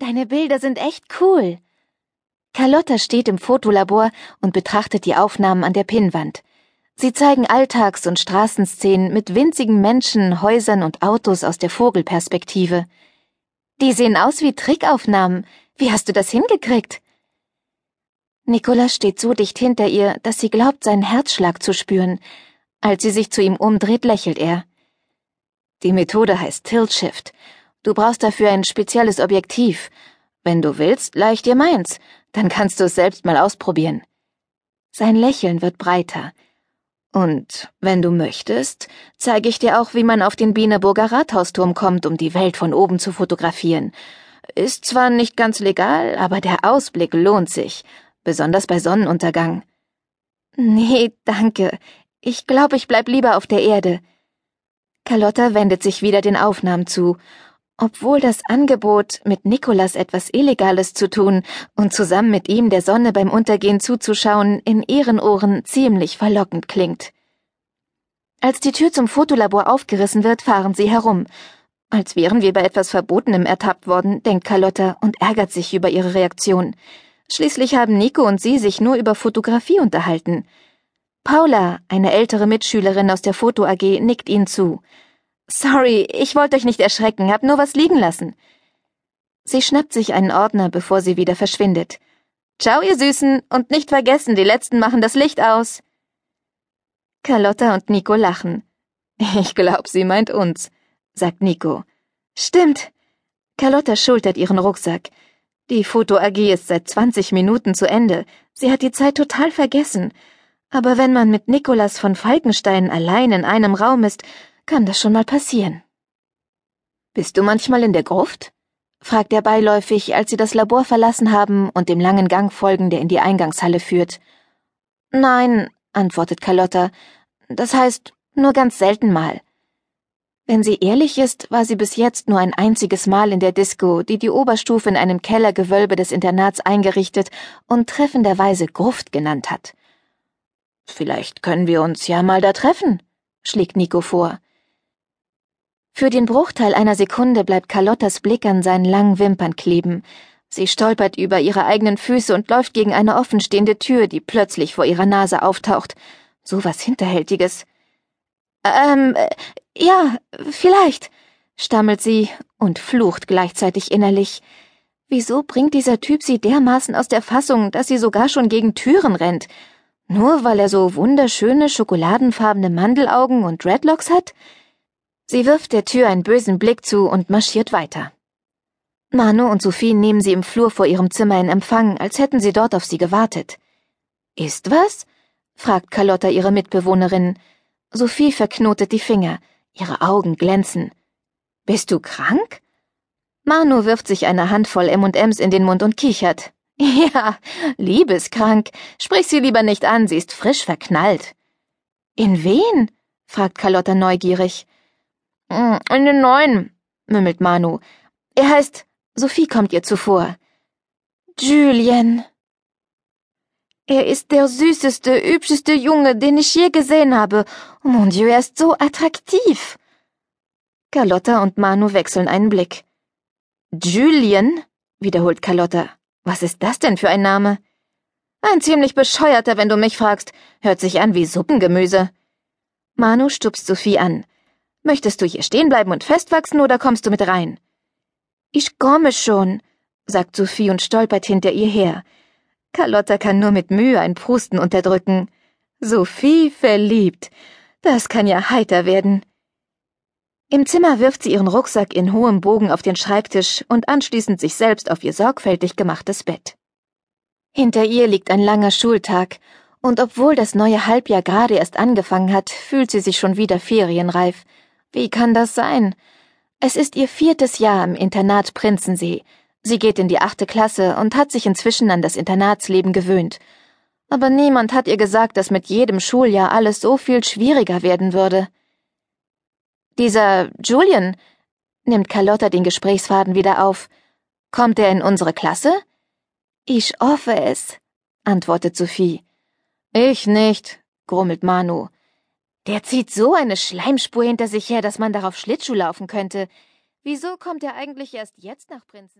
Deine Bilder sind echt cool. Carlotta steht im Fotolabor und betrachtet die Aufnahmen an der Pinnwand. Sie zeigen Alltags- und Straßenszenen mit winzigen Menschen, Häusern und Autos aus der Vogelperspektive. Die sehen aus wie Trickaufnahmen. Wie hast du das hingekriegt? Nicolas steht so dicht hinter ihr, dass sie glaubt, seinen Herzschlag zu spüren. Als sie sich zu ihm umdreht, lächelt er. Die Methode heißt Tilt Shift. Du brauchst dafür ein spezielles Objektiv. Wenn du willst, leih ich dir meins. Dann kannst du es selbst mal ausprobieren. Sein Lächeln wird breiter. Und wenn du möchtest, zeige ich dir auch, wie man auf den Bieneburger Rathausturm kommt, um die Welt von oben zu fotografieren. Ist zwar nicht ganz legal, aber der Ausblick lohnt sich, besonders bei Sonnenuntergang. Nee, danke. Ich glaube, ich bleib lieber auf der Erde. Carlotta wendet sich wieder den Aufnahmen zu obwohl das Angebot, mit Nikolas etwas Illegales zu tun und zusammen mit ihm der Sonne beim Untergehen zuzuschauen, in ihren Ohren ziemlich verlockend klingt. Als die Tür zum Fotolabor aufgerissen wird, fahren sie herum. Als wären wir bei etwas Verbotenem ertappt worden, denkt Carlotta und ärgert sich über ihre Reaktion. Schließlich haben Nico und sie sich nur über Fotografie unterhalten. Paula, eine ältere Mitschülerin aus der Foto AG, nickt ihnen zu. Sorry, ich wollte euch nicht erschrecken, hab nur was liegen lassen. Sie schnappt sich einen Ordner, bevor sie wieder verschwindet. Ciao, ihr Süßen, und nicht vergessen, die Letzten machen das Licht aus. Carlotta und Nico lachen. Ich glaub, sie meint uns, sagt Nico. Stimmt. Carlotta schultert ihren Rucksack. Die Foto AG ist seit 20 Minuten zu Ende. Sie hat die Zeit total vergessen. Aber wenn man mit Nikolas von Falkenstein allein in einem Raum ist, kann das schon mal passieren. Bist du manchmal in der Gruft? fragt er beiläufig, als sie das Labor verlassen haben und dem langen Gang folgen, der in die Eingangshalle führt. Nein, antwortet Carlotta. Das heißt, nur ganz selten mal. Wenn sie ehrlich ist, war sie bis jetzt nur ein einziges Mal in der Disco, die die Oberstufe in einem Kellergewölbe des Internats eingerichtet und treffenderweise Gruft genannt hat. Vielleicht können wir uns ja mal da treffen, schlägt Nico vor. Für den Bruchteil einer Sekunde bleibt Carlottas Blick an seinen langen Wimpern kleben. Sie stolpert über ihre eigenen Füße und läuft gegen eine offenstehende Tür, die plötzlich vor ihrer Nase auftaucht. So was Hinterhältiges. Ähm, äh, ja, vielleicht, stammelt sie und flucht gleichzeitig innerlich. Wieso bringt dieser Typ sie dermaßen aus der Fassung, dass sie sogar schon gegen Türen rennt? Nur weil er so wunderschöne schokoladenfarbene Mandelaugen und Dreadlocks hat? Sie wirft der Tür einen bösen Blick zu und marschiert weiter. Manu und Sophie nehmen sie im Flur vor ihrem Zimmer in Empfang, als hätten sie dort auf sie gewartet. Ist was? fragt Carlotta ihre Mitbewohnerin. Sophie verknotet die Finger, ihre Augen glänzen. Bist du krank? Manu wirft sich eine Handvoll M&Ms in den Mund und kichert. Ja, liebeskrank. Sprich sie lieber nicht an, sie ist frisch verknallt. In wen? fragt Carlotta neugierig. Hm, in den neuen, mümmelt Manu. Er heißt, Sophie kommt ihr zuvor. Julien. Er ist der süßeste, hübscheste Junge, den ich je gesehen habe. Oh mon Dieu, er ist so attraktiv. Carlotta und Manu wechseln einen Blick. Julien? wiederholt Carlotta. Was ist das denn für ein Name? Ein ziemlich bescheuerter, wenn du mich fragst. Hört sich an wie Suppengemüse. Manu stupst Sophie an. Möchtest du hier stehen bleiben und festwachsen oder kommst du mit rein? Ich komme schon, sagt Sophie und stolpert hinter ihr her. Carlotta kann nur mit Mühe ein Prusten unterdrücken. Sophie verliebt. Das kann ja heiter werden. Im Zimmer wirft sie ihren Rucksack in hohem Bogen auf den Schreibtisch und anschließend sich selbst auf ihr sorgfältig gemachtes Bett. Hinter ihr liegt ein langer Schultag, und obwohl das neue Halbjahr gerade erst angefangen hat, fühlt sie sich schon wieder ferienreif. Wie kann das sein? Es ist ihr viertes Jahr im Internat Prinzensee. Sie geht in die achte Klasse und hat sich inzwischen an das Internatsleben gewöhnt. Aber niemand hat ihr gesagt, dass mit jedem Schuljahr alles so viel schwieriger werden würde. Dieser Julian, nimmt Carlotta den Gesprächsfaden wieder auf. Kommt er in unsere Klasse? Ich hoffe es, antwortet Sophie. Ich nicht, grummelt Manu. Der zieht so eine Schleimspur hinter sich her, dass man darauf Schlittschuh laufen könnte. Wieso kommt er eigentlich erst jetzt nach Prinzen?